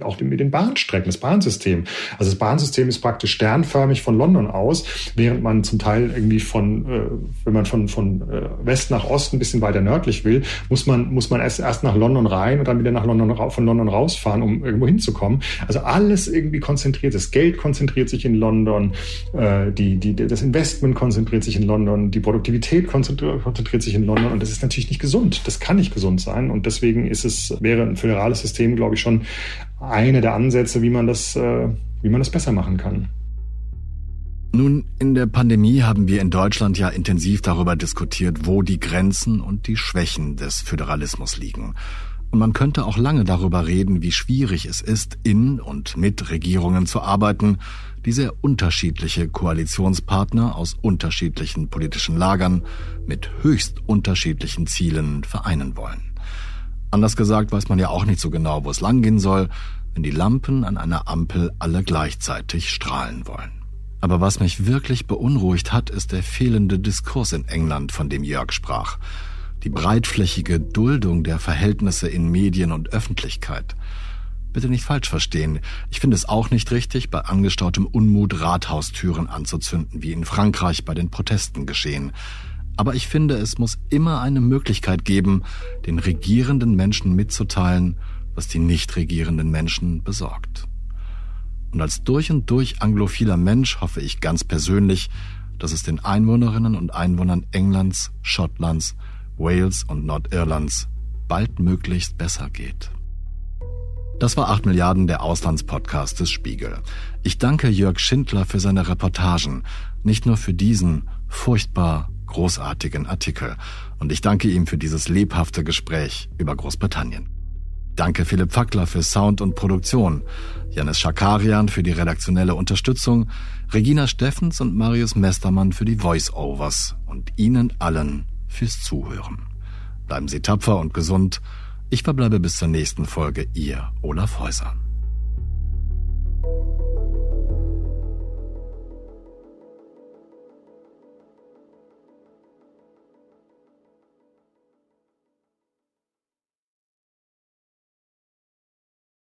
auch mit den Bahnstrecken, das Bahnsystem. Also das Bahnsystem ist praktisch sternförmig von London aus, während man zum Teil irgendwie von, äh, wenn man von, von äh, West nach Ost ein bisschen weiter nördlich will, muss man, muss man erst, erst nach London rein und dann wieder nach London, von London rausfahren, um irgendwo hinzukommen. Also alles irgendwie konzentriert. Das Geld konzentriert sich in London, äh, die, die, das Investment konzentriert sich in London, die Produktivität konzentriert, konzentriert sich in London und das ist natürlich nicht gesund. Das kann nicht gesund sein und deswegen ist es, wäre ein föderales System, glaube ich, schon eine der Ansätze, wie man das, äh, wie man das besser machen kann. Nun, in der Pandemie haben wir in Deutschland ja intensiv darüber diskutiert, wo die Grenzen und die Schwächen des Föderalismus liegen. Und man könnte auch lange darüber reden, wie schwierig es ist, in und mit Regierungen zu arbeiten, die sehr unterschiedliche Koalitionspartner aus unterschiedlichen politischen Lagern mit höchst unterschiedlichen Zielen vereinen wollen. Anders gesagt weiß man ja auch nicht so genau, wo es langgehen soll, wenn die Lampen an einer Ampel alle gleichzeitig strahlen wollen. Aber was mich wirklich beunruhigt hat, ist der fehlende Diskurs in England, von dem Jörg sprach die breitflächige Duldung der Verhältnisse in Medien und Öffentlichkeit. Bitte nicht falsch verstehen. Ich finde es auch nicht richtig, bei angestautem Unmut Rathaustüren anzuzünden, wie in Frankreich bei den Protesten geschehen. Aber ich finde, es muss immer eine Möglichkeit geben, den regierenden Menschen mitzuteilen, was die nicht regierenden Menschen besorgt. Und als durch und durch anglophiler Mensch hoffe ich ganz persönlich, dass es den Einwohnerinnen und Einwohnern Englands, Schottlands, Wales und Nordirlands baldmöglichst besser geht. Das war 8 Milliarden der Auslandspodcast des Spiegel. Ich danke Jörg Schindler für seine Reportagen, nicht nur für diesen furchtbar großartigen Artikel. Und ich danke ihm für dieses lebhafte Gespräch über Großbritannien. Danke Philipp Fackler für Sound und Produktion, Janis Schakarian für die redaktionelle Unterstützung, Regina Steffens und Marius Mestermann für die Voice-Overs und Ihnen allen fürs Zuhören. Bleiben Sie tapfer und gesund. Ich verbleibe bis zur nächsten Folge, Ihr Olaf Häuser.